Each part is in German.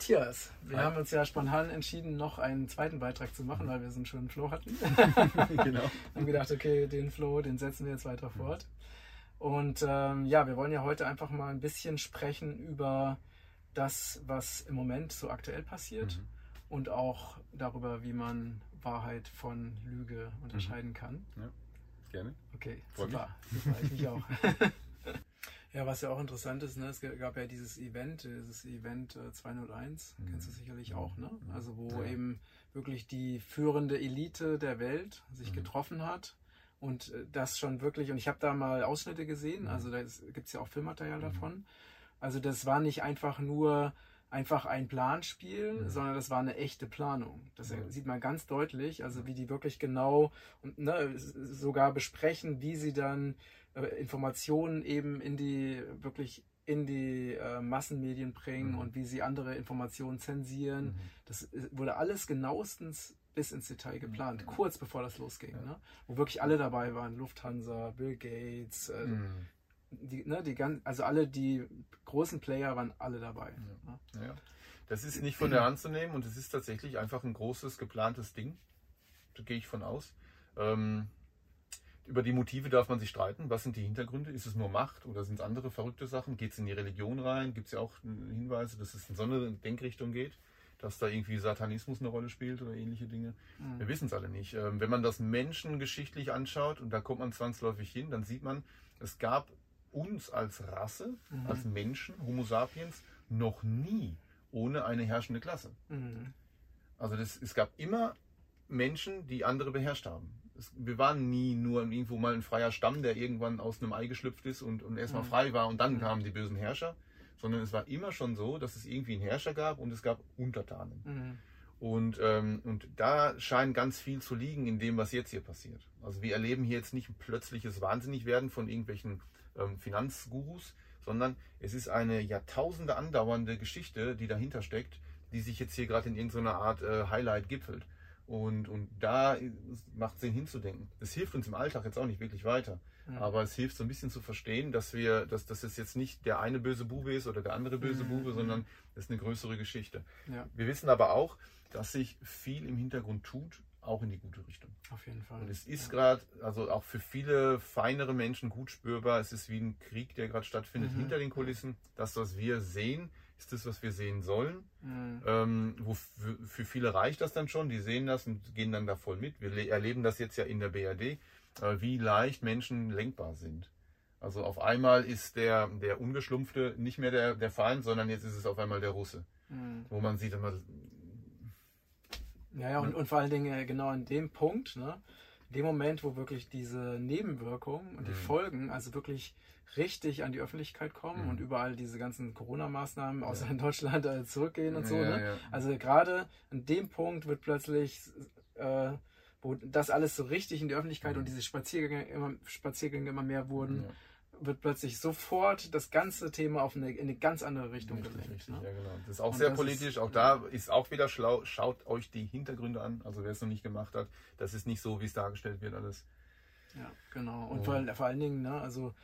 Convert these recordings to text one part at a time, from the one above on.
Matthias. Wir Hi. haben uns ja spontan entschieden, noch einen zweiten Beitrag zu machen, weil wir so einen schönen Flow hatten. genau. haben gedacht, okay, den Flow, den setzen wir jetzt weiter fort. Und ähm, ja, wir wollen ja heute einfach mal ein bisschen sprechen über das, was im Moment so aktuell passiert mhm. und auch darüber, wie man Wahrheit von Lüge unterscheiden mhm. kann. Ja, gerne. Okay, super. super. Ich mich auch. Ja, was ja auch interessant ist, ne, es gab ja dieses Event, dieses Event 201, mhm. kennst du sicherlich auch, ne? Mhm. Also wo ja. eben wirklich die führende Elite der Welt sich mhm. getroffen hat und äh, das schon wirklich, und ich habe da mal Ausschnitte gesehen, mhm. also da gibt es ja auch Filmmaterial mhm. davon. Also das war nicht einfach nur einfach ein Planspiel, mhm. sondern das war eine echte Planung. Das mhm. sieht man ganz deutlich, also wie die wirklich genau und ne, sogar besprechen, wie sie dann äh, Informationen eben in die wirklich in die äh, Massenmedien bringen mhm. und wie sie andere Informationen zensieren. Mhm. Das äh, wurde alles genauestens bis ins Detail mhm. geplant, mhm. kurz bevor das losging, ja. ne? wo wirklich alle dabei waren, Lufthansa, Bill Gates, äh, mhm. die, ne, die ganz, also alle die großen Player waren alle dabei. Ja. Ne? Ja. Das ist nicht von der Hand zu nehmen und es ist tatsächlich einfach ein großes geplantes Ding. Da gehe ich von aus. Ähm, über die Motive darf man sich streiten. Was sind die Hintergründe? Ist es nur Macht oder sind es andere verrückte Sachen? Geht es in die Religion rein? Gibt es ja auch Hinweise, dass es in so eine Denkrichtung geht, dass da irgendwie Satanismus eine Rolle spielt oder ähnliche Dinge? Mhm. Wir wissen es alle nicht. Ähm, wenn man das menschengeschichtlich anschaut, und da kommt man zwangsläufig hin, dann sieht man, es gab uns als Rasse, mhm. als Menschen, Homo sapiens, noch nie ohne eine herrschende Klasse. Mhm. Also das, es gab immer Menschen, die andere beherrscht haben es, wir waren nie nur irgendwo mal ein freier Stamm, der irgendwann aus einem Ei geschlüpft ist und, und erstmal mhm. frei war und dann mhm. kamen die bösen Herrscher, sondern es war immer schon so, dass es irgendwie einen Herrscher gab und es gab Untertanen. Mhm. Und, ähm, und da scheint ganz viel zu liegen in dem, was jetzt hier passiert. Also wir erleben hier jetzt nicht ein plötzliches Wahnsinnigwerden von irgendwelchen ähm, Finanzgurus, sondern es ist eine Jahrtausende andauernde Geschichte, die dahinter steckt, die sich jetzt hier gerade in irgendeiner Art äh, Highlight gipfelt. Und, und da macht es Sinn hinzudenken. Das hilft uns im Alltag jetzt auch nicht wirklich weiter. Mhm. Aber es hilft so ein bisschen zu verstehen, dass wir, dass, dass es jetzt nicht der eine böse Bube ist oder der andere böse mhm. Bube, sondern es ist eine größere Geschichte. Ja. Wir wissen aber auch, dass sich viel im Hintergrund tut, auch in die gute Richtung. Auf jeden Fall. Und es ist ja. gerade, also auch für viele feinere Menschen gut spürbar, es ist wie ein Krieg, der gerade stattfindet mhm. hinter den Kulissen. Das, was wir sehen, ist das, was wir sehen sollen. Mhm. Ähm, wo für, für, viele reicht das dann schon, die sehen das und gehen dann da voll mit. Wir erleben das jetzt ja in der BRD, äh, wie leicht Menschen lenkbar sind. Also auf einmal ist der, der Ungeschlumpfte nicht mehr der, der Feind, sondern jetzt ist es auf einmal der Russe. Mhm. Wo man sieht immer. Ja, ja, und, und vor allen Dingen äh, genau an dem Punkt, ne, in dem Moment, wo wirklich diese Nebenwirkungen und die mhm. Folgen, also wirklich richtig an die Öffentlichkeit kommen mhm. und überall diese ganzen Corona-Maßnahmen außer ja. in Deutschland äh, zurückgehen und so. Ja, ne? ja. Also gerade an dem Punkt wird plötzlich, äh, wo das alles so richtig in die Öffentlichkeit mhm. und diese Spaziergänge immer, Spaziergänge immer mehr wurden, wird plötzlich sofort das ganze Thema auf eine, in eine ganz andere Richtung richtig, gelenkt. Richtig, ne? ja, genau. Das ist auch und sehr politisch. Ist, auch da ist auch wieder schlau. Schaut euch die Hintergründe an. Also wer es noch nicht gemacht hat, das ist nicht so, wie es dargestellt wird alles. Ja, genau. Und oh. vor, vor, allen Dingen, ne, also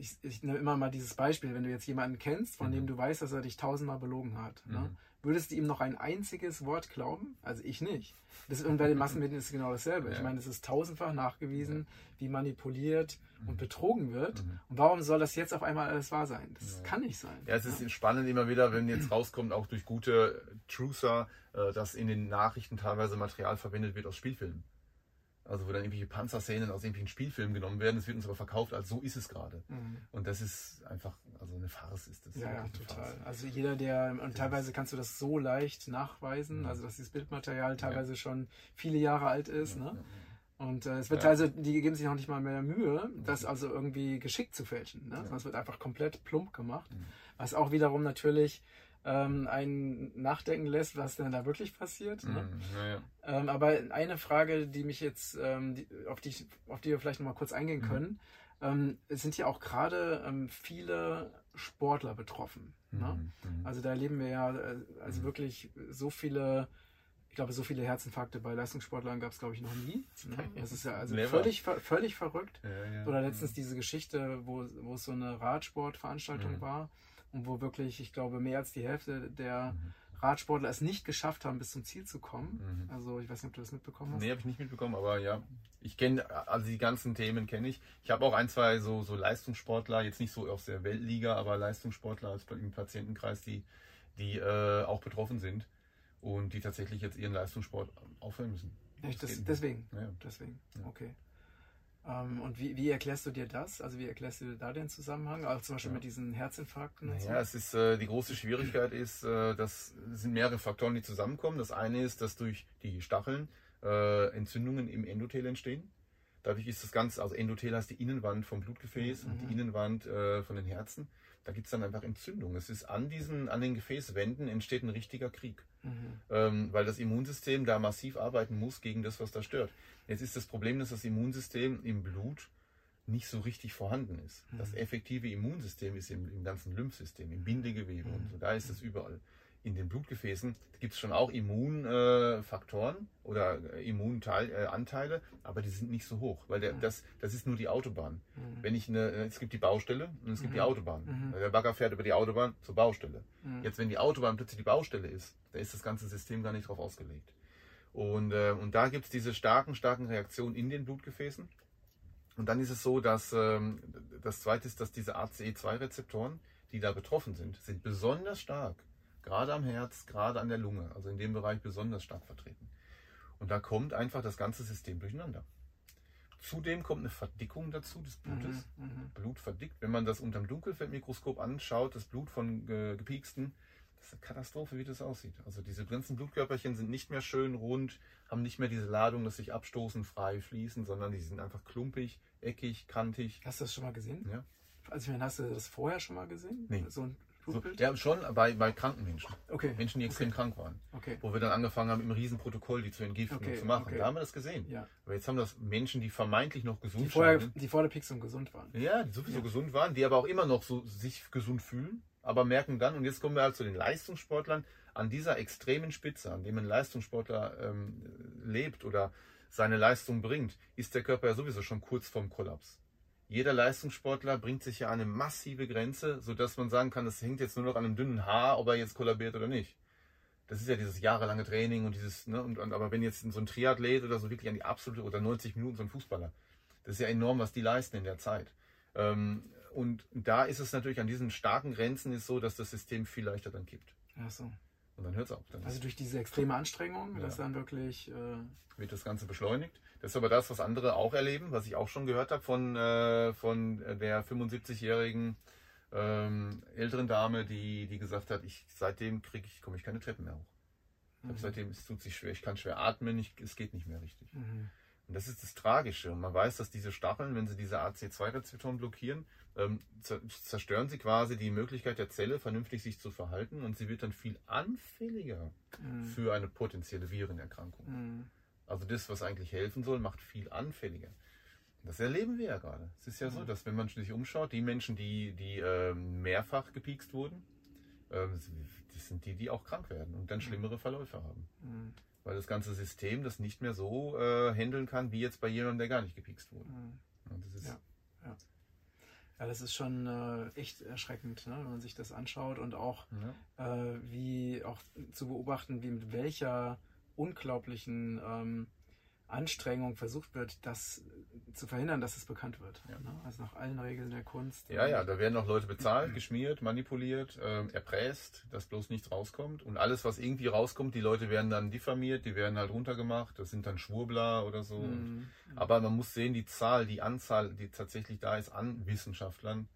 ich, ich nehme immer mal dieses Beispiel, wenn du jetzt jemanden kennst, von mhm. dem du weißt, dass er dich tausendmal belogen hat, ne? mhm. ne? würdest du ihm noch ein einziges Wort glauben? Also ich nicht. Das, und bei den Massenmedien ist es genau dasselbe. Ja. Ich meine, es ist tausendfach nachgewiesen, ja. wie manipuliert mhm. und betrogen wird. Mhm. Und warum soll das jetzt auf einmal alles wahr sein? Das ja. kann nicht sein. Ja, es ist spannend immer wieder, wenn jetzt rauskommt, auch durch gute Truther, äh, dass in den Nachrichten teilweise Material verwendet wird aus Spielfilmen. Also wo dann irgendwelche Panzerszenen aus irgendwelchen Spielfilmen genommen werden, das wird uns aber verkauft als so ist es gerade. Mhm. Und das ist einfach, also eine Farce ist das. Ja, ja total. Farce. Also jeder, der, und teilweise kannst du das so leicht nachweisen, mhm. also dass dieses Bildmaterial teilweise ja. schon viele Jahre alt ist. Ja, ne? Und äh, es wird also, die geben sich noch nicht mal mehr Mühe, das also irgendwie geschickt zu fälschen. Ne? Sondern es wird einfach komplett plump gemacht. Mhm. Was auch wiederum natürlich ähm, einen nachdenken lässt, was denn da wirklich passiert. Ne? Mm, ja. Ähm, aber eine Frage, die mich jetzt, ähm, die, auf, die, auf die wir vielleicht noch mal kurz eingehen mhm. können, ähm, es sind ja auch gerade ähm, viele Sportler betroffen. Ne? Mhm. Also da erleben wir ja äh, also mhm. wirklich so viele ich glaube, so viele Herzinfarkte bei Leistungssportlern gab es, glaube ich, noch nie. Ne? Das ist ja also völlig, völlig verrückt. Ja, ja, Oder letztens ja. diese Geschichte, wo, wo es so eine Radsportveranstaltung war, und wo wirklich, ich glaube, mehr als die Hälfte der mhm. Radsportler es nicht geschafft haben, bis zum Ziel zu kommen. Mhm. Also ich weiß nicht, ob du das mitbekommen hast. Nee, habe ich nicht mitbekommen, aber ja, ich kenne, also die ganzen Themen kenne ich. Ich habe auch ein, zwei so, so Leistungssportler, jetzt nicht so aus der Weltliga, aber Leistungssportler im Patientenkreis, die, die äh, auch betroffen sind und die tatsächlich jetzt ihren Leistungssport aufhören müssen. Echt, das, deswegen? Ja. Deswegen, ja. okay. Ähm, und wie, wie, erklärst du dir das? Also wie erklärst du dir da den Zusammenhang? Also zum Beispiel ja. mit diesen Herzinfarkten? Naja, so? es ist, äh, die große Schwierigkeit ist, äh, dass es sind mehrere Faktoren, die zusammenkommen. Das eine ist, dass durch die Stacheln äh, Entzündungen im Endothel entstehen. Dadurch ist das Ganze, also Endothel heißt die Innenwand vom Blutgefäß mhm. und die mhm. Innenwand äh, von den Herzen. Da gibt es dann einfach Entzündungen. Es ist an diesen, an den Gefäßwänden entsteht ein richtiger Krieg. Mhm. Ähm, weil das Immunsystem da massiv arbeiten muss gegen das, was da stört. Jetzt ist das Problem, dass das Immunsystem im Blut nicht so richtig vorhanden ist. Mhm. Das effektive Immunsystem ist im, im ganzen Lymphsystem, im Bindegewebe mhm. und so, da ist es überall in den Blutgefäßen gibt es schon auch Immunfaktoren äh, oder äh, Immunanteile, äh, aber die sind nicht so hoch, weil der, das, das ist nur die Autobahn. Mhm. Wenn ich eine, es gibt die Baustelle und es gibt mhm. die Autobahn. Mhm. Der Bagger fährt über die Autobahn zur Baustelle. Mhm. Jetzt, wenn die Autobahn plötzlich die Baustelle ist, da ist das ganze System gar nicht drauf ausgelegt. Und, äh, und da gibt es diese starken, starken Reaktionen in den Blutgefäßen. Und dann ist es so, dass ähm, das zweite ist, dass diese ACE2-Rezeptoren, die da betroffen sind, sind besonders stark Gerade am Herz, gerade an der Lunge, also in dem Bereich besonders stark vertreten. Und da kommt einfach das ganze System durcheinander. Zudem kommt eine Verdickung dazu des Blutes. Mhm, mhm. Blut verdickt. Wenn man das unter dem Dunkelfeldmikroskop anschaut, das Blut von äh, Gepieksten, das ist eine Katastrophe, wie das aussieht. Also diese ganzen Blutkörperchen sind nicht mehr schön rund, haben nicht mehr diese Ladung, dass sich abstoßen, frei fließen, sondern die sind einfach klumpig, eckig, kantig. Hast du das schon mal gesehen? Ja. Also ich meine, hast du das vorher schon mal gesehen? Nee. So ein so, ja, schon bei, bei kranken Menschen. Okay. Menschen, die extrem okay. krank waren. Okay. Wo wir dann angefangen haben, im Riesenprotokoll die zu entgiften okay. und zu machen. Da haben wir das gesehen. Ja. Aber jetzt haben das Menschen, die vermeintlich noch gesund die vorher, scheinen. Die vor der Pixum gesund waren. Ja, die sowieso ja. gesund waren, die aber auch immer noch so sich gesund fühlen, aber merken dann, und jetzt kommen wir halt zu den Leistungssportlern, an dieser extremen Spitze, an dem ein Leistungssportler ähm, lebt oder seine Leistung bringt, ist der Körper ja sowieso schon kurz vorm Kollaps jeder Leistungssportler bringt sich ja eine massive Grenze, sodass man sagen kann, das hängt jetzt nur noch an einem dünnen Haar, ob er jetzt kollabiert oder nicht. Das ist ja dieses jahrelange Training und dieses, ne, und, und, aber wenn jetzt so ein Triathlet oder so wirklich an die absolute oder 90 Minuten so ein Fußballer, das ist ja enorm, was die leisten in der Zeit. Ähm, und da ist es natürlich an diesen starken Grenzen ist so, dass das System viel leichter dann kippt. Ach so. Und dann hört es auf. Dann also durch diese extreme Anstrengung, ja. das dann wirklich. Äh wird das Ganze beschleunigt. Das ist aber das, was andere auch erleben, was ich auch schon gehört habe von, äh, von der 75-jährigen ähm, älteren Dame, die, die gesagt hat, ich seitdem kriege ich, komme ich keine Treppen mehr hoch. Mhm. Seitdem es tut sich schwer, ich kann schwer atmen, ich, es geht nicht mehr richtig. Mhm. Und das ist das Tragische. Und man weiß, dass diese Stacheln, wenn sie diese AC2-Rezeptoren blockieren, ähm, zerstören sie quasi die Möglichkeit der Zelle, vernünftig sich zu verhalten und sie wird dann viel anfälliger mhm. für eine potenzielle Virenerkrankung. Mhm. Also das, was eigentlich helfen soll, macht viel anfälliger. Das erleben wir ja gerade. Es ist ja mhm. so, dass wenn man sich umschaut, die Menschen, die, die ähm, mehrfach gepiekst wurden, ähm, das sind die, die auch krank werden und dann mhm. schlimmere Verläufe haben. Weil das ganze System das nicht mehr so äh, handeln kann, wie jetzt bei jemandem, der gar nicht gepiekst wurde. Mhm. Das ja, ja. ja, das ist schon äh, echt erschreckend, ne, wenn man sich das anschaut und auch ja. äh, wie auch zu beobachten, wie mit welcher unglaublichen ähm, Anstrengung versucht wird, das zu verhindern, dass es bekannt wird. Ja. Ne? Also nach allen Regeln der Kunst. Ja, ja, da werden auch Leute bezahlt, geschmiert, manipuliert, äh, erpresst, dass bloß nichts rauskommt. Und alles, was irgendwie rauskommt, die Leute werden dann diffamiert, die werden halt runtergemacht, das sind dann Schwurbler oder so. Mhm. Aber man muss sehen, die Zahl, die Anzahl, die tatsächlich da ist an Wissenschaftlern,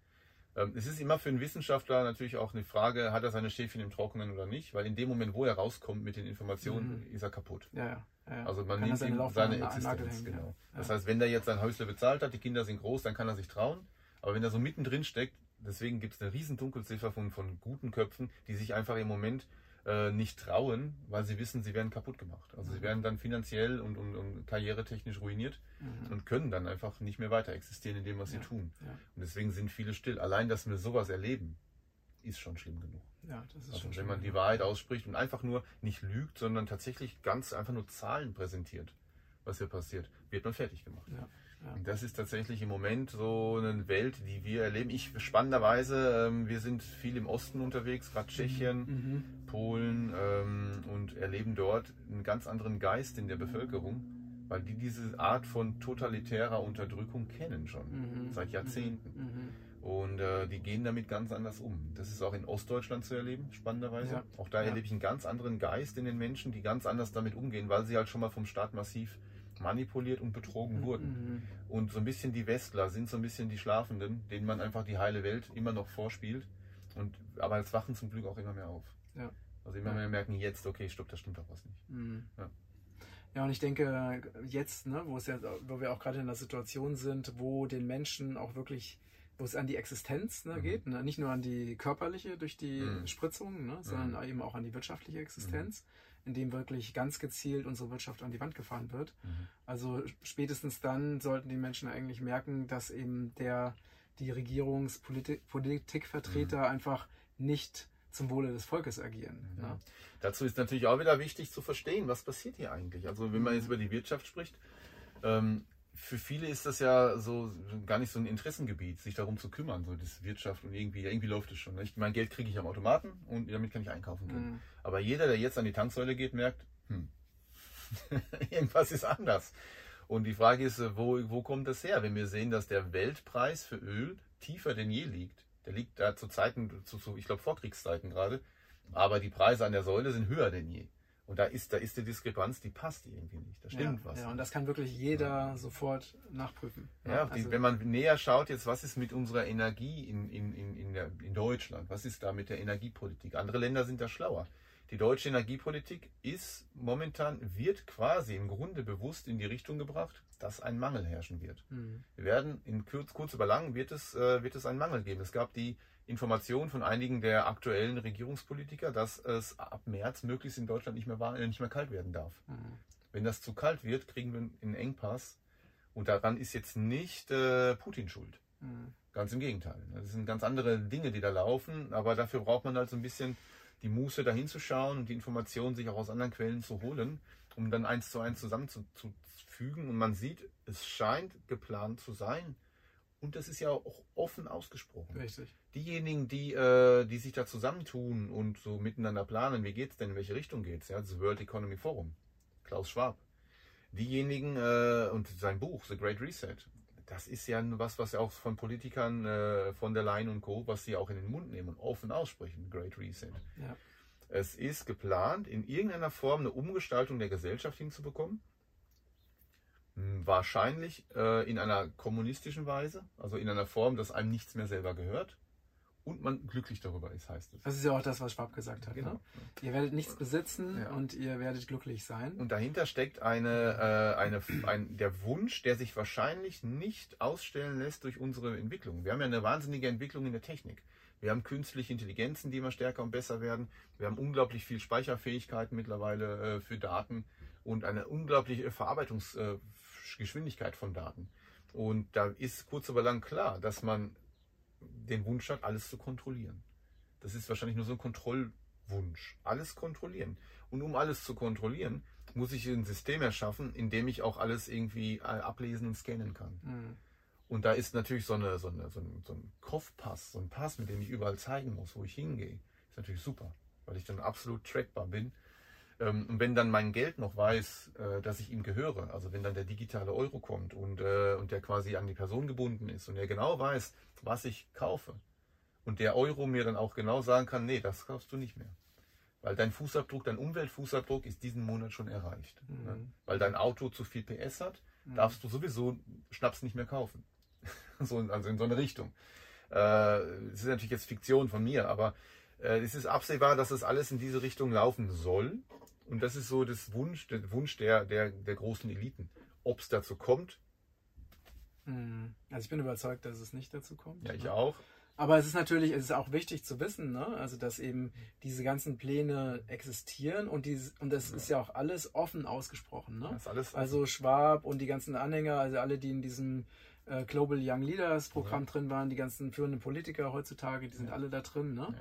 es ist immer für einen Wissenschaftler natürlich auch eine Frage, hat er seine Schäfchen im Trockenen oder nicht, weil in dem Moment, wo er rauskommt mit den Informationen, mhm. ist er kaputt. Ja, ja. Ja, also man nimmt ihm seine Existenz. Hängen, genau. Das heißt, wenn der jetzt sein Häusle bezahlt hat, die Kinder sind groß, dann kann er sich trauen. Aber wenn er so mittendrin steckt, deswegen gibt es eine riesen Dunkelziffer von, von guten Köpfen, die sich einfach im Moment äh, nicht trauen, weil sie wissen, sie werden kaputt gemacht. Also mhm. sie werden dann finanziell und, und, und karrieretechnisch ruiniert mhm. und können dann einfach nicht mehr weiter existieren in dem, was ja. sie tun. Ja. Und deswegen sind viele still. Allein, dass wir sowas erleben, ist schon schlimm genug. Ja, also wenn man die Wahrheit ausspricht und einfach nur nicht lügt, sondern tatsächlich ganz einfach nur Zahlen präsentiert, was hier passiert, wird man fertig gemacht. Ja. Und das ist tatsächlich im Moment so eine Welt, die wir erleben. Ich spannenderweise, ähm, wir sind viel im Osten unterwegs, gerade Tschechien, mhm. Polen ähm, und erleben dort einen ganz anderen Geist in der Bevölkerung, weil die diese Art von totalitärer Unterdrückung kennen schon mhm. seit Jahrzehnten. Mhm. mhm. Und äh, die gehen damit ganz anders um. Das ist auch in Ostdeutschland zu erleben, spannenderweise. Ja. Auch da ja. erlebe ich einen ganz anderen Geist in den Menschen, die ganz anders damit umgehen, weil sie halt schon mal vom Staat massiv manipuliert und betrogen wurden. Mhm. Und so ein bisschen die Westler sind so ein bisschen die Schlafenden, denen man einfach die heile Welt immer noch vorspielt. Und, aber als wachen zum Glück auch immer mehr auf. Ja. Also immer mehr merken, jetzt, okay, stopp, das stimmt doch was nicht. Mhm. Ja. Ja, und ich denke, jetzt, ne, wo es ja, wo wir auch gerade in der Situation sind, wo den Menschen auch wirklich wo es an die Existenz ne, mhm. geht, ne? nicht nur an die körperliche durch die mhm. Spritzung, ne, sondern mhm. eben auch an die wirtschaftliche Existenz, mhm. In dem wirklich ganz gezielt unsere Wirtschaft an die Wand gefahren wird. Mhm. Also spätestens dann sollten die Menschen eigentlich merken, dass eben der die Regierungspolitikvertreter mhm. einfach nicht zum Wohle des Volkes agieren. Ne? Dazu ist natürlich auch wieder wichtig zu verstehen, was passiert hier eigentlich. Also wenn man jetzt über die Wirtschaft spricht, ähm, für viele ist das ja so gar nicht so ein Interessengebiet, sich darum zu kümmern, so das Wirtschaft und irgendwie, irgendwie läuft es schon. Ich, mein Geld kriege ich am Automaten und damit kann ich einkaufen gehen. Mhm. Aber jeder, der jetzt an die Tanksäule geht, merkt, hm, irgendwas ist anders. Und die Frage ist, wo, wo kommt das her? Wenn wir sehen, dass der Weltpreis für Öl tiefer denn je liegt, der liegt da zu Zeiten, zu, zu ich glaube Vorkriegszeiten gerade, aber die Preise an der Säule sind höher denn je. Und da ist, da ist die Diskrepanz, die passt irgendwie nicht. Da stimmt ja, was. Ja, und das kann wirklich jeder ja. sofort nachprüfen. Ja, also, wenn man näher schaut, jetzt, was ist mit unserer Energie in, in, in, in, der, in Deutschland? Was ist da mit der Energiepolitik? Andere Länder sind da schlauer. Die deutsche Energiepolitik ist momentan, wird quasi im Grunde bewusst in die Richtung gebracht, dass ein Mangel herrschen wird. Mhm. Wir werden in kurz, kurz über lang wird es, äh, wird es einen Mangel geben. Es gab die Information von einigen der aktuellen Regierungspolitiker, dass es ab März möglichst in Deutschland nicht mehr, war, nicht mehr kalt werden darf. Mhm. Wenn das zu kalt wird, kriegen wir einen Engpass. Und daran ist jetzt nicht äh, Putin schuld. Mhm. Ganz im Gegenteil. Das sind ganz andere Dinge, die da laufen. Aber dafür braucht man halt so ein bisschen die Muße, da hinzuschauen und die Informationen sich auch aus anderen Quellen zu holen, um dann eins zu eins zusammenzufügen. Und man sieht, es scheint geplant zu sein. Und das ist ja auch offen ausgesprochen. Richtig. Diejenigen, die, äh, die sich da zusammentun und so miteinander planen, wie geht es denn, in welche Richtung geht es? Ja, das World Economy Forum, Klaus Schwab. Diejenigen äh, und sein Buch, The Great Reset, das ist ja was, was ja auch von Politikern äh, von der Leyen und Co., was sie auch in den Mund nehmen und offen aussprechen, Great Reset. Ja. Es ist geplant, in irgendeiner Form eine Umgestaltung der Gesellschaft hinzubekommen wahrscheinlich äh, in einer kommunistischen Weise, also in einer Form, dass einem nichts mehr selber gehört und man glücklich darüber ist, heißt es. Das ist ja auch das, was Schwab gesagt hat. Genau. Ne? Ihr werdet nichts besitzen ja. und ihr werdet glücklich sein. Und dahinter steckt eine, äh, eine, ein, der Wunsch, der sich wahrscheinlich nicht ausstellen lässt durch unsere Entwicklung. Wir haben ja eine wahnsinnige Entwicklung in der Technik. Wir haben künstliche Intelligenzen, die immer stärker und besser werden. Wir haben unglaublich viel Speicherfähigkeiten mittlerweile äh, für Daten und eine unglaubliche Verarbeitungs- äh, Geschwindigkeit von Daten. Und da ist kurz aber lang klar, dass man den Wunsch hat, alles zu kontrollieren. Das ist wahrscheinlich nur so ein Kontrollwunsch. Alles kontrollieren. Und um alles zu kontrollieren, muss ich ein System erschaffen, in dem ich auch alles irgendwie äh, ablesen und scannen kann. Mhm. Und da ist natürlich so, eine, so, eine, so, ein, so ein Kopfpass, so ein Pass, mit dem ich überall zeigen muss, wo ich hingehe. Ist natürlich super, weil ich dann absolut trackbar bin und wenn dann mein Geld noch weiß, äh, dass ich ihm gehöre, also wenn dann der digitale Euro kommt und, äh, und der quasi an die Person gebunden ist und er genau weiß, was ich kaufe und der Euro mir dann auch genau sagen kann, nee, das kaufst du nicht mehr. Weil dein Fußabdruck, dein Umweltfußabdruck ist diesen Monat schon erreicht. Ne? Mhm. Ne? Weil dein Auto zu viel PS hat, mhm. darfst du sowieso Schnaps nicht mehr kaufen. so, also in so eine Richtung. Äh, das ist natürlich jetzt Fiktion von mir, aber es ist absehbar, dass das alles in diese Richtung laufen soll. Und das ist so das Wunsch, der Wunsch der, der, der großen Eliten. Ob es dazu kommt? Hm. Also ich bin überzeugt, dass es nicht dazu kommt. Ja, ich ne? auch. Aber es ist natürlich, es ist auch wichtig zu wissen, ne? also dass eben diese ganzen Pläne existieren und, die, und das ja. ist ja auch alles offen ausgesprochen. Ne? also Schwab und die ganzen Anhänger, also alle, die in diesem äh, Global Young Leaders Programm ja. drin waren, die ganzen führenden Politiker heutzutage, die sind ja. alle da drin. Ne?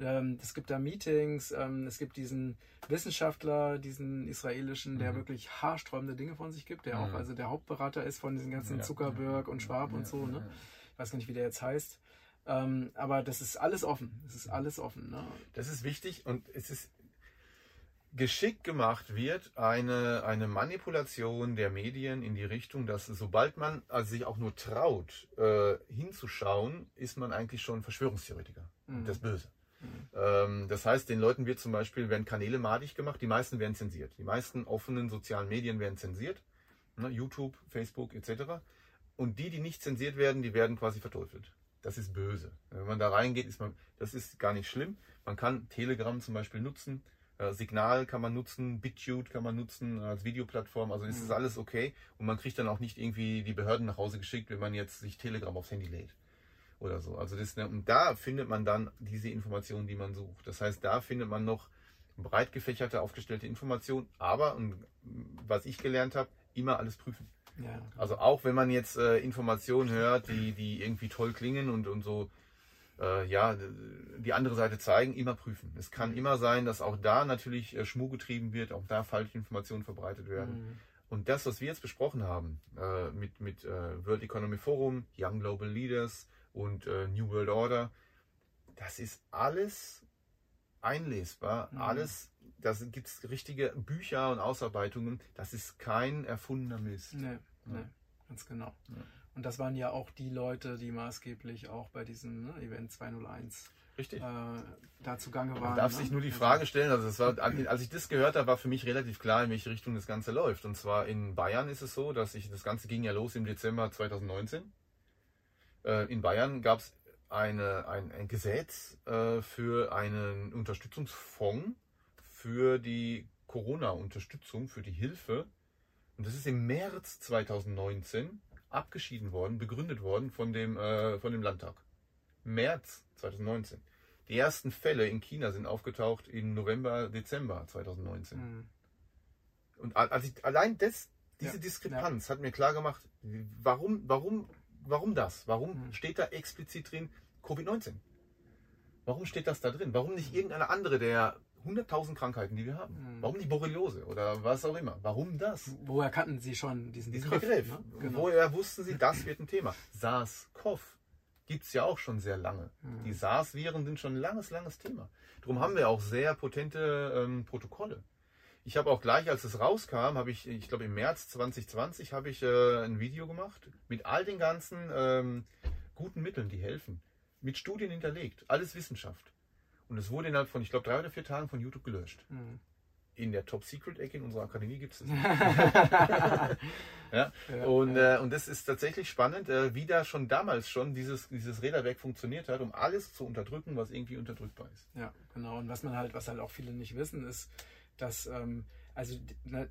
Ähm, es gibt da Meetings, ähm, es gibt diesen Wissenschaftler, diesen israelischen, der Mhm. wirklich haarsträubende Dinge von sich gibt, der Mhm. auch also der Hauptberater ist von diesen ganzen Ja. Zuckerberg und Schwab und so. Ne? Ich weiß gar nicht, wie der jetzt heißt. Ähm, aber das ist alles offen. Es ist alles offen. Ne? Das ist wichtig und es ist geschickt gemacht wird eine, eine Manipulation der Medien in die Richtung, dass sobald man also sich auch nur traut, äh, hinzuschauen, ist man eigentlich schon Verschwörungstheoretiker. Mhm. Das Böse. Ähm, das heißt, den Leuten wird zum Beispiel, werden Kanäle madig gemacht, die meisten werden zensiert. Die meisten offenen sozialen Medien werden zensiert. Ne, YouTube, Facebook etc. Und die, die nicht zensiert werden, die werden quasi verteufelt. Das ist böse. Wenn man da reingeht, ist man, das ist gar nicht schlimm. Man kann Telegram zum Beispiel nutzen, äh, Signal kann man nutzen, BitChute kann man nutzen als Videoplattform. Also ist das Mhm. alles okay. Und man kriegt dann auch nicht irgendwie die Behörden nach Hause geschickt, wenn man jetzt sich Telegram aufs Handy lädt oder so. Also das, und da findet man dann diese Informationen, die man sucht. Das heißt, da findet man noch breit gefächerte, aufgestellte Informationen. Aber, und was ich gelernt habe, immer alles prüfen. Ja, Also auch wenn man jetzt äh, Informationen hört, die, die irgendwie toll klingen und, und so, äh, ja, die andere Seite zeigen, immer prüfen. Es kann immer sein, dass auch da natürlich äh, Schmuh getrieben wird, auch da falsche Informationen verbreitet werden. Mhm. Und das, was wir jetzt besprochen haben, äh, mit, mit äh, World Economic Forum, Young Global Leaders und äh, New World Order, das ist alles einlesbar, Mhm. alles, da gibt es richtige Bücher und Ausarbeitungen, das ist kein erfundener Mist. Nee, nee, ganz genau. Ja. Und das waren ja auch die Leute, die maßgeblich auch bei diesem ne, Event 201 Richtig. äh, da zugange waren. Man darf ne? sich nur die Frage stellen, also das war, als ich das gehört habe, war für mich relativ klar, in welche Richtung das Ganze läuft. Und zwar in Bayern ist es so, dass ich, das Ganze ging ja los im Dezember 2019. Äh, in Bayern gab es eine, ein, ein Gesetz äh, für einen Unterstützungsfonds für die Corona-Unterstützung, für die Hilfe. Und das ist im März 2019 abgeschieden worden, begründet worden von dem, äh, von dem Landtag. März 2019. Die ersten Fälle in China sind aufgetaucht im November, Dezember 2019. Mhm. Und als ich, allein das, diese Ja, Diskrepanz hat mir klar gemacht, warum, warum, warum das? Warum Mhm. steht da explizit drin Covid-19? Warum steht das da drin? Warum nicht irgendeine andere der 100.000 Krankheiten, die wir haben? Mhm. Warum nicht Borreliose oder was auch immer? Warum das? Woher kannten Sie schon diesen, Diesen Begriff? Begriff. Ne? Genau. Woher wussten Sie, das wird ein Thema? SARS-CoV gibt es ja auch schon sehr lange. Mhm. Die SARS-Viren sind schon ein langes, langes Thema. Darum haben wir auch sehr potente ähm, Protokolle. Ich habe auch gleich, als es rauskam, habe ich, ich glaube im März 2020, habe ich äh, ein Video gemacht mit all den ganzen ähm, guten Mitteln, die helfen. Mit Studien hinterlegt. Alles Wissenschaft. Und es wurde innerhalb von, ich glaube, drei oder vier Tagen von YouTube gelöscht. Mhm. In der Top-Secret-Ecke in unserer Akademie gibt es es. ja. Ja? Und, äh, und das ist tatsächlich spannend, äh, wie da schon damals schon dieses, dieses Räderwerk funktioniert hat, um alles zu unterdrücken, was irgendwie unterdrückbar ist. Ja, genau. Und was man halt, was halt auch viele nicht wissen, ist, dass ähm, also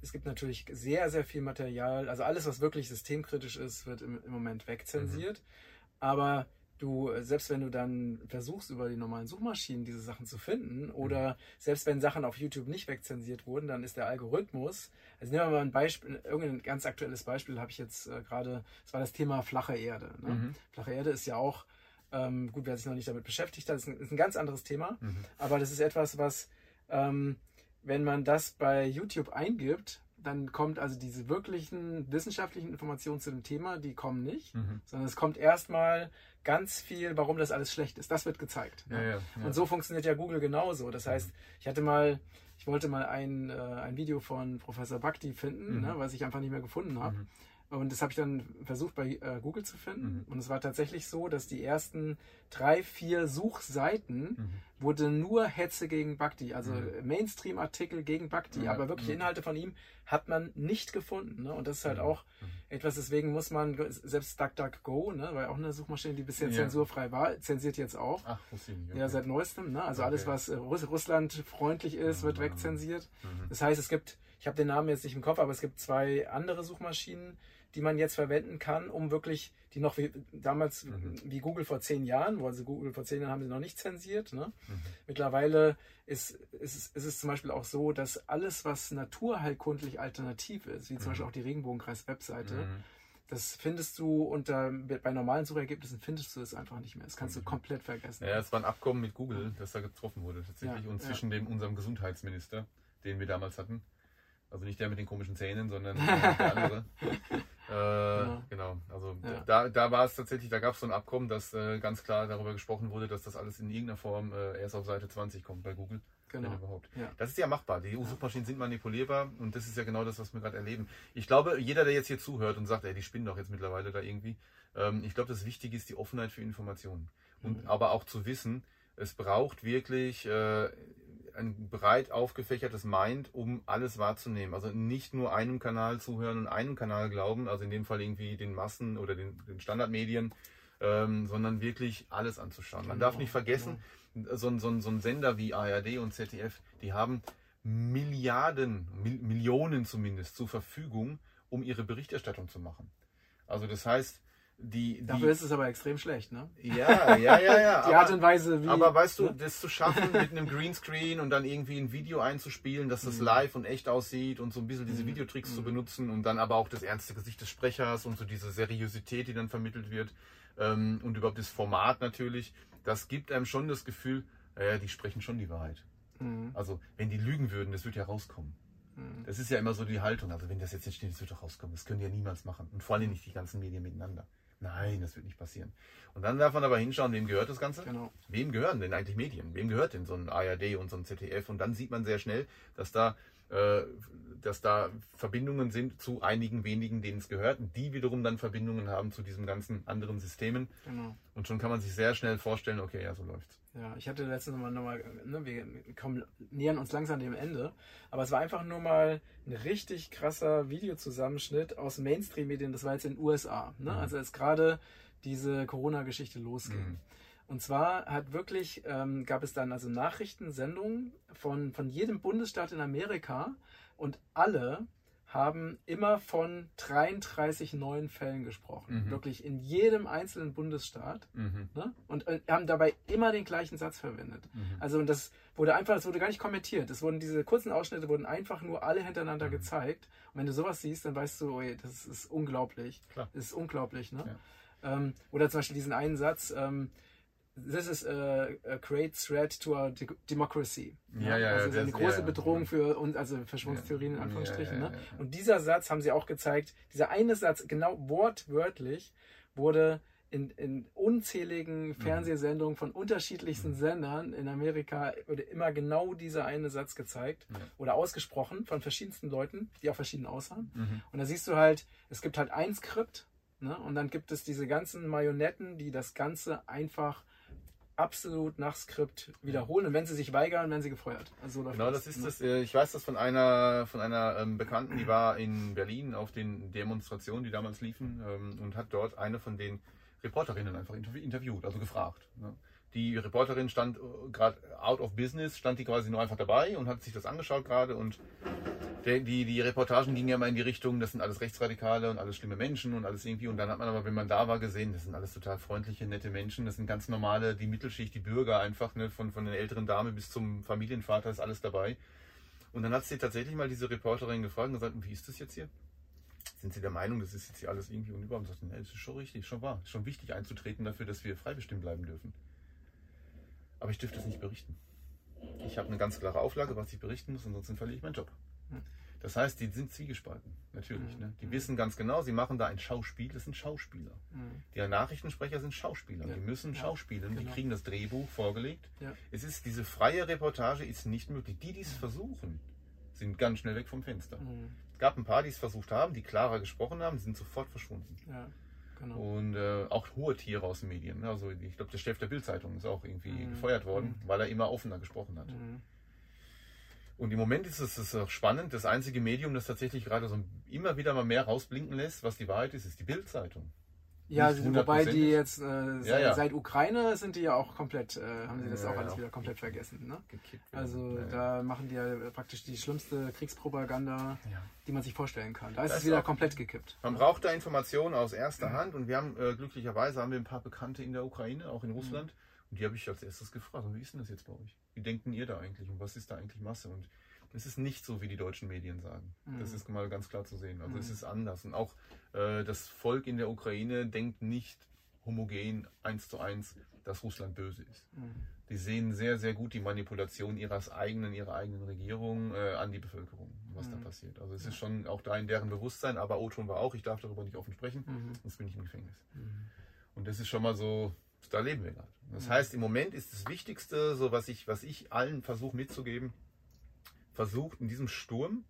es gibt natürlich sehr, sehr viel Material. Also alles, was wirklich systemkritisch ist, wird im, im Moment wegzensiert. Aber du, äh, selbst wenn du dann versuchst, über die normalen Suchmaschinen diese Sachen zu finden, oder selbst wenn Sachen auf YouTube nicht wegzensiert wurden, dann ist der Algorithmus. Also nehmen wir mal ein Beispiel, irgendein ganz aktuelles Beispiel habe ich jetzt äh, gerade, das war das Thema flache Erde. Ne? Mhm. Flache Erde ist ja auch, ähm, gut, wer sich noch nicht damit beschäftigt hat, ist ein, ist ein ganz anderes Thema. Mhm. Aber das ist etwas, was, ähm, wenn man das bei YouTube eingibt, dann kommt also diese wirklichen wissenschaftlichen Informationen zu dem Thema, die kommen nicht, Mhm. sondern es kommt erstmal ganz viel, warum das alles schlecht ist. Das wird gezeigt. Ja, ne? ja, ja. Und so funktioniert ja Google genauso. Das heißt, ich hatte mal, ich wollte mal ein, äh, ein Video von Professor Bhakti finden, Mhm. ne, was ich einfach nicht mehr gefunden habe. Mhm. Und das habe ich dann versucht bei äh, Google zu finden. Mhm. Und es war tatsächlich so, dass die ersten drei, vier Suchseiten Mhm. Wurde nur Hetze gegen Bhakti, also Mhm. Mainstream-Artikel gegen Bhakti, Ja, aber wirklich ja. Inhalte von ihm hat man nicht gefunden. Ne? Und das ist halt Mhm. auch etwas, deswegen muss man, selbst DuckDuckGo, ne, war ja auch eine Suchmaschine, die bisher Ja. zensurfrei war, zensiert jetzt auch. Ach, ich nicht. Ja, seit neuestem. Ne? Also Okay. alles, was äh, Russ Russland freundlich ist, wird Mhm. wegzensiert. Mhm. Das heißt, es gibt, ich habe den Namen jetzt nicht im Kopf, aber es gibt zwei andere Suchmaschinen, die man jetzt verwenden kann, um wirklich, die noch wie damals Mhm. wie Google vor zehn Jahren, wo also Google vor zehn Jahren haben sie noch nicht zensiert. Ne? Mhm. Mittlerweile ist, ist, es- ist es zum Beispiel auch so, dass alles, was naturheilkundlich alternativ ist, wie zum Mhm. Beispiel auch die Regenbogenkreis-Webseite, Mhm. das findest du unter, bei normalen Suchergebnissen findest du es einfach nicht mehr. Das kannst du komplett vergessen. Ja, es war ein Abkommen mit Google, das da getroffen wurde tatsächlich. Ja, und ja. zwischen dem unserem Gesundheitsminister, den wir damals hatten. Also nicht der mit den komischen Zähnen, sondern der andere. Äh, Genau. Also Ja. da, da war es tatsächlich, da gab es so ein Abkommen, dass äh, ganz klar darüber gesprochen wurde, dass das alles in irgendeiner Form äh, erst auf Seite 20 kommt bei Google. Genau. Wenn überhaupt. Ja. Das ist ja machbar. Die EU-Suchmaschinen sind manipulierbar und das ist ja genau das, was wir gerade erleben. Ich glaube, jeder, der jetzt hier zuhört und sagt, ey, die spinnen doch jetzt mittlerweile da irgendwie, ähm, ich glaube, das Wichtige ist die Offenheit für Informationen. Und Mhm. aber auch zu wissen, es braucht wirklich äh, ein breit aufgefächertes Mind, um alles wahrzunehmen. Also nicht nur einem Kanal zuhören und einem Kanal glauben, also in dem Fall irgendwie den Massen oder den, den Standardmedien, ähm, sondern wirklich alles anzuschauen. Man Genau, darf nicht vergessen, so, ein- so, ein- so ein Sender wie ARD und ZDF, die haben Milliarden, Mil Millionen zumindest zur Verfügung, um ihre Berichterstattung zu machen. Also das heißt, die, die Dafür ist es aber extrem schlecht, ne? ja, ja, ja, ja. Die Art und Weise, wie. Aber weißt du, ne? das zu schaffen, mit einem Greenscreen und dann irgendwie ein Video einzuspielen, dass Mhm. das live und echt aussieht und so ein bisschen diese Videotricks zu benutzen und dann aber auch das ernste Gesicht des Sprechers und so diese Seriosität, die dann vermittelt wird ähm, und überhaupt das Format natürlich, das gibt einem schon das Gefühl, äh, die sprechen schon die Wahrheit. Mhm. Also, wenn die lügen würden, das würde ja rauskommen. Mhm. Das ist ja immer so die Haltung. Also, wenn das jetzt nicht steht, das wird doch rauskommen. Das können die ja niemals machen. Und vor allem nicht die ganzen Medien miteinander. Nein, das wird nicht passieren. Und dann darf man aber hinschauen, wem gehört das Ganze? Genau. Wem gehören denn eigentlich Medien? Wem gehört denn so ein ARD und so ein ZDF? Und dann sieht man sehr schnell, dass da, dass da Verbindungen sind zu einigen wenigen, denen es gehört, die wiederum dann Verbindungen haben zu diesen ganzen anderen Systemen. Genau. Und schon kann man sich sehr schnell vorstellen, okay, ja, so läuft's. Ja, ich hatte letztens nochmal, mal, ne, wir kommen, nähern uns langsam dem Ende, aber es war einfach nur mal ein richtig krasser Videozusammenschnitt aus Mainstream-Medien, das war jetzt in den USA, ne? Mhm. also als gerade diese Corona-Geschichte losging. Mhm. Und zwar hat wirklich, ähm, gab es dann also Nachrichtensendungen von, von jedem Bundesstaat in Amerika und alle haben immer von 33 neuen Fällen gesprochen. Mhm. Wirklich in jedem einzelnen Bundesstaat. Mhm. Ne? Und äh, haben dabei immer den gleichen Satz verwendet. Mhm. Also und das wurde einfach, das wurde gar nicht kommentiert. Es wurden diese kurzen Ausschnitte wurden einfach nur alle hintereinander Mhm. gezeigt. Und wenn du sowas siehst, dann weißt du, oh, je, das ist unglaublich. Klar. Das ist unglaublich, ne? Ähm, oder zum Beispiel diesen einen Satz, ähm, This is a, a great threat to our de democracy. Ja, ja, also ja, es ist eine große ja, ja. Bedrohung für uns, also Verschwörungstheorien in Ja, Anführungsstrichen. ja, ja, ne? ja, ja. Und dieser Satz haben sie auch gezeigt, dieser eine Satz, genau wortwörtlich, wurde in, in unzähligen Fernsehsendungen von unterschiedlichsten Sendern in Amerika wurde immer genau dieser eine Satz gezeigt Ja. oder ausgesprochen von verschiedensten Leuten, die auch verschieden aussahen. Mhm. Und da siehst du halt, es gibt halt ein Skript ne? und dann gibt es diese ganzen Marionetten, die das Ganze einfach absolut nach Skript wiederholen. Und wenn sie sich weigern, werden sie gefeuert. Also Genau, das ist ne? das. äh, Ich weiß das von einer, von einer ähm, Bekannten, die war in Berlin auf den Demonstrationen, die damals liefen, ähm, und hat dort eine von den Reporterinnen einfach interv- interviewt, also gefragt. Ne? Die Reporterin stand gerade out of business, stand die quasi nur einfach dabei und hat sich das angeschaut gerade und der, die, die Reportagen gingen ja immer in die Richtung, das sind alles Rechtsradikale und alles schlimme Menschen und alles irgendwie. Und dann hat man aber, wenn man da war, gesehen, das sind alles total freundliche, nette Menschen. Das sind ganz normale, die Mittelschicht, die Bürger einfach, ne, von, von der älteren Dame bis zum Familienvater ist alles dabei. Und dann hat sie tatsächlich mal diese Reporterin gefragt und gesagt, wie ist das jetzt hier? Sind Sie der Meinung, das ist jetzt hier alles irgendwie unüber? Und sagte, nee, das ist schon richtig, schon wahr. Ist schon wichtig einzutreten dafür, dass wir freibestimmt bleiben dürfen. Aber ich dürfte es nicht berichten. Ich habe eine ganz klare Auflage, was ich berichten muss, ansonsten verliere ich meinen Job. Hm. Das heißt, die sind zwiegespalten, natürlich. Mhm. Ne? Die wissen ganz genau, sie machen da ein Schauspiel, das sind Schauspieler. Mhm. Die Nachrichtensprecher sind Schauspieler, Ja. die müssen Ja, schauspielen, die genau. kriegen das Drehbuch vorgelegt. Ja. Es ist, diese freie Reportage ist nicht möglich. Die, die es versuchen, sind ganz schnell weg vom Fenster. Mhm. Es gab ein paar, die es versucht haben, die klarer gesprochen haben, die sind sofort verschwunden. Genau. Und äh, auch hohe Tiere aus den Medien. ne? Also ich glaube, der Chef der Bildzeitung ist auch irgendwie gefeuert worden, weil er immer offener gesprochen hat. Mhm. Und im Moment ist es ist auch spannend. Das einzige Medium, das tatsächlich gerade so immer wieder mal mehr rausblinken lässt, was die Wahrheit ist, ist die Bildzeitung. Ja, Nicht wobei die jetzt äh, seit, ja. seit Ukraine sind die ja auch komplett, äh, haben sie das Ja, auch ja, alles auch wieder komplett vergessen. Ne? Also Ja, ja. da machen die ja praktisch die schlimmste Kriegspropaganda, Ja. die man sich vorstellen kann. Da ist Das es wieder auch- komplett gekippt. Man braucht da Informationen aus erster Hand und wir haben äh, glücklicherweise haben wir ein paar Bekannte in der Ukraine, auch in Russland. Mhm. Und die habe ich als erstes gefragt, und wie ist denn das jetzt bei euch? Wie denkt denn ihr da eigentlich und was ist da eigentlich Masse? Und Es ist nicht so, wie die deutschen Medien sagen. Mhm. Das ist mal ganz klar zu sehen. Also es Mhm. ist anders. Und auch äh, das Volk in der Ukraine denkt nicht homogen eins zu eins, dass Russland böse ist. Mhm. Die sehen sehr, sehr gut die Manipulation ihres eigenen, ihrer eigenen Regierung äh, an die Bevölkerung, was da Mhm. passiert. Also es ist schon auch da in deren Bewusstsein, aber O-Ton war auch, ich darf darüber nicht offen sprechen, Mhm. sonst bin ich im Gefängnis. Mhm. Und das ist schon mal so, da leben wir gerade. Das Ja. heißt, im Moment ist das Wichtigste, so was ich, was ich allen versuche mitzugeben, versucht in diesem Sturm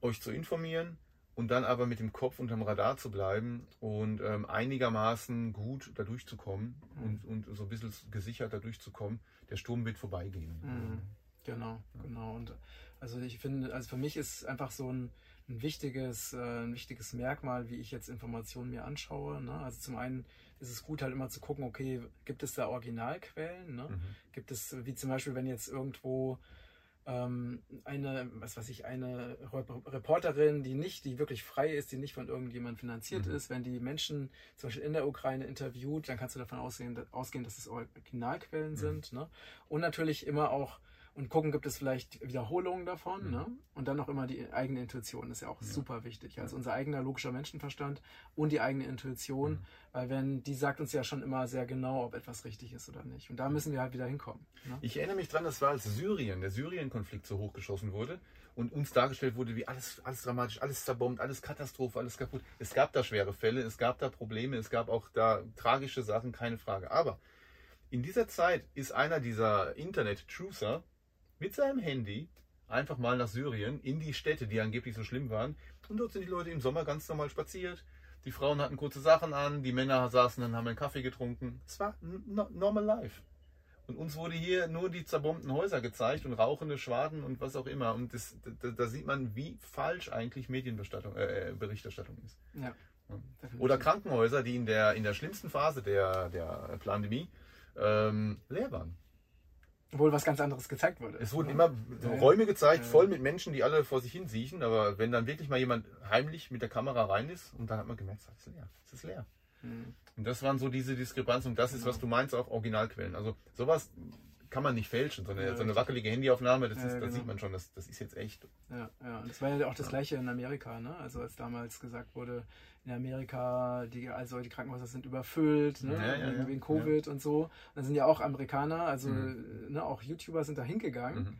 euch zu informieren und dann aber mit dem Kopf unterm Radar zu bleiben und ähm, einigermaßen gut da durchzukommen und, und so ein bisschen gesichert da durchzukommen. Der Sturm wird vorbeigehen. Mhm. Genau, genau. Und also ich finde, also für mich ist einfach so ein, ein wichtiges, äh, ein wichtiges Merkmal, wie ich jetzt Informationen mir anschaue. Ne? Also zum einen ist es gut halt immer zu gucken, okay, gibt es da Originalquellen? Ne? Mhm. Gibt es, wie zum Beispiel, wenn jetzt irgendwo ähm, eine, was weiß ich, eine Rep- Reporterin, die nicht, die wirklich frei ist, die nicht von irgendjemandem finanziert Mhm. ist, wenn die Menschen zum Beispiel in der Ukraine interviewt, dann kannst du davon ausgehen, ausgehen dass es Originalquellen Mhm. sind. Ne? Und natürlich immer auch und gucken, gibt es vielleicht Wiederholungen davon. Mhm. Ne? Und dann auch immer die eigene Intuition, ist ja auch Ja. super wichtig. Also unser eigener logischer Menschenverstand und die eigene Intuition, Mhm. weil wenn die sagt uns ja schon immer sehr genau, ob etwas richtig ist oder nicht. Und da müssen wir halt wieder hinkommen. Ne? Ich erinnere mich dran, das war als Syrien, der Syrien-Konflikt so hochgeschossen wurde und uns dargestellt wurde, wie alles, alles dramatisch, alles zerbombt, alles Katastrophe, alles kaputt. Es gab da schwere Fälle, es gab da Probleme, es gab auch da tragische Sachen, keine Frage. Aber in dieser Zeit ist einer dieser Internet-Truther mit seinem Handy einfach mal nach Syrien, in die Städte, die angeblich so schlimm waren. Und dort sind die Leute im Sommer ganz normal spaziert. Die Frauen hatten kurze Sachen an, die Männer saßen dann, haben einen Kaffee getrunken. Es war normal life. Und uns wurde hier nur die zerbombten Häuser gezeigt und rauchende Schwaden und was auch immer. Und das, da, da sieht man, wie falsch eigentlich Medienberichterstattung äh, Berichterstattung ist. Ja. Oder Krankenhäuser, die in der, in der schlimmsten Phase der, der Pandemie ähm, leer waren. Obwohl was ganz anderes gezeigt wurde. Es wurden immer Ja. Räume gezeigt, voll mit Menschen, die alle vor sich hin siechen. Aber wenn dann wirklich mal jemand heimlich mit der Kamera rein ist, und dann hat man gemerkt, es ist leer. Es ist leer. Mhm. Und das waren so diese Diskrepanzen. Und das ist, Genau. was du meinst, auch Originalquellen. Also sowas kann man nicht fälschen. So eine, Ja, so eine wackelige Handyaufnahme, das, ist, ja, das genau. sieht man schon, das, das ist jetzt echt. Ja, ja. Und das war ja auch das gleiche in Amerika, ne? Also als damals gesagt wurde, in Amerika, die, also die Krankenhäuser sind überfüllt, ne? Wegen, wegen Covid und so. Und dann sind ja auch Amerikaner, also Mhm. ne, auch YouTuber sind da hingegangen. Mhm.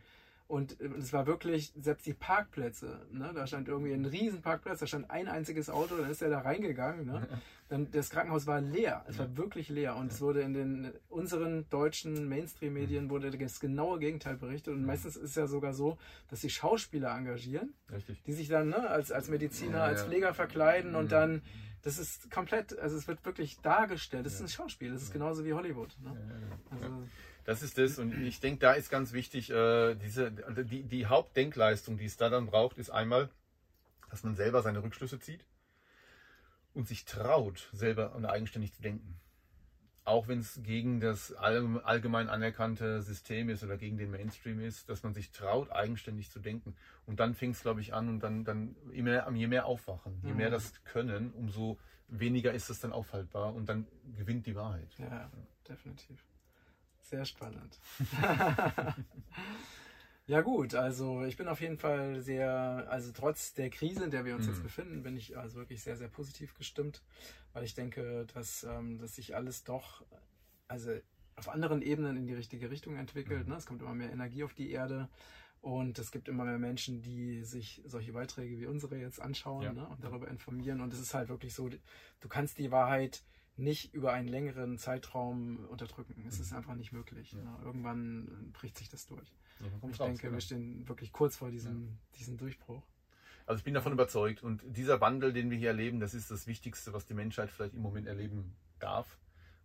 Und äh, es war wirklich, selbst die Parkplätze, ne, da stand irgendwie ein riesen Parkplatz, da stand ein einziges Auto, dann ist er da reingegangen. Ne? Dann, das Krankenhaus war leer, es war wirklich leer. Und es wurde in den unseren deutschen Mainstream-Medien wurde das genaue Gegenteil berichtet. Und meistens ist es ja sogar so, dass sie Schauspieler engagieren, Richtig. die sich dann ne, als, als Mediziner, als. Pfleger verkleiden Mhm. und dann, das ist komplett, also es wird wirklich dargestellt. Das ist ein Schauspiel, das ist genauso wie Hollywood. Ne? Also, Das ist das und ich denke, da ist ganz wichtig, äh, diese, die, die Hauptdenkleistung, die es da dann braucht, ist einmal, dass man selber seine Rückschlüsse zieht und sich traut, selber und eigenständig zu denken. Auch wenn es gegen das all- allgemein anerkannte System ist oder gegen den Mainstream ist, dass man sich traut, eigenständig zu denken. Und dann fängt es, glaube ich, an und dann, dann je, mehr, je mehr aufwachen, je Mhm. mehr das können, umso weniger ist es dann aufhaltbar und dann gewinnt die Wahrheit. Ja, definitiv. Sehr spannend. ja gut, also ich bin auf jeden Fall sehr, also trotz der Krise, in der wir uns Mhm. jetzt befinden, bin ich also wirklich sehr, sehr positiv gestimmt, weil ich denke, dass, ähm, dass sich alles doch, also auf anderen Ebenen in die richtige Richtung entwickelt. Mhm. Ne? Es kommt immer mehr Energie auf die Erde. Und es gibt immer mehr Menschen, die sich solche Beiträge wie unsere jetzt anschauen Ja. ne? und darüber informieren. Und es ist halt wirklich so, du kannst die Wahrheit nicht über einen längeren Zeitraum unterdrücken. Es ist einfach nicht möglich. Ja. Ne? Irgendwann bricht sich das durch. Ja, Und ich raus, denke, genau. wir stehen wirklich kurz vor diesem, diesem Durchbruch. Also ich bin davon überzeugt und dieser Wandel, den wir hier erleben, das ist das Wichtigste, was die Menschheit vielleicht im Moment erleben darf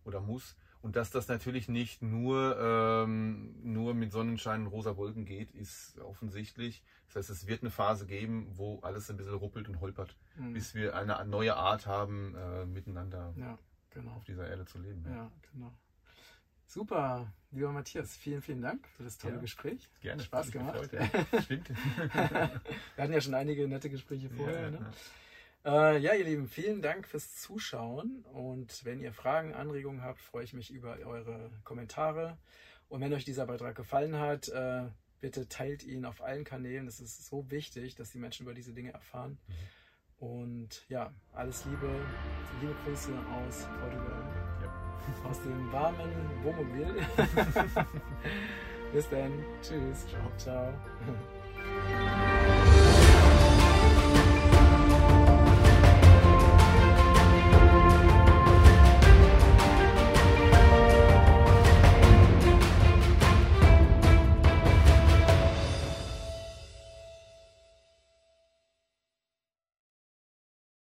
oder muss. Und dass das natürlich nicht nur, ähm, nur mit Sonnenschein und rosa Wolken geht, ist offensichtlich. Das heißt, es wird eine Phase geben, wo alles ein bisschen ruppelt und holpert, Mhm. bis wir eine neue Art haben, äh, miteinander Ja, genau. auf dieser Erde zu leben. Ja, genau. Super, lieber Matthias, vielen, vielen Dank für das tolle Ja. Gespräch. Gerne. Spaß hat mich gemacht. gefreut, ja. Stimmt. Wir hatten ja schon einige nette Gespräche vorher. Ja, ne? ja. Äh, ja, ihr Lieben, vielen Dank fürs Zuschauen. Und wenn ihr Fragen, Anregungen habt, freue ich mich über eure Kommentare. Und wenn euch dieser Beitrag gefallen hat, äh, Bitte teilt ihn auf allen Kanälen. Das ist so wichtig, dass die Menschen über diese Dinge erfahren. Mhm. Und ja, alles Liebe, liebe Grüße aus Portugal. Ja. Aus dem warmen Wohnmobil. Bis dann. Tschüss. Ciao. Ciao.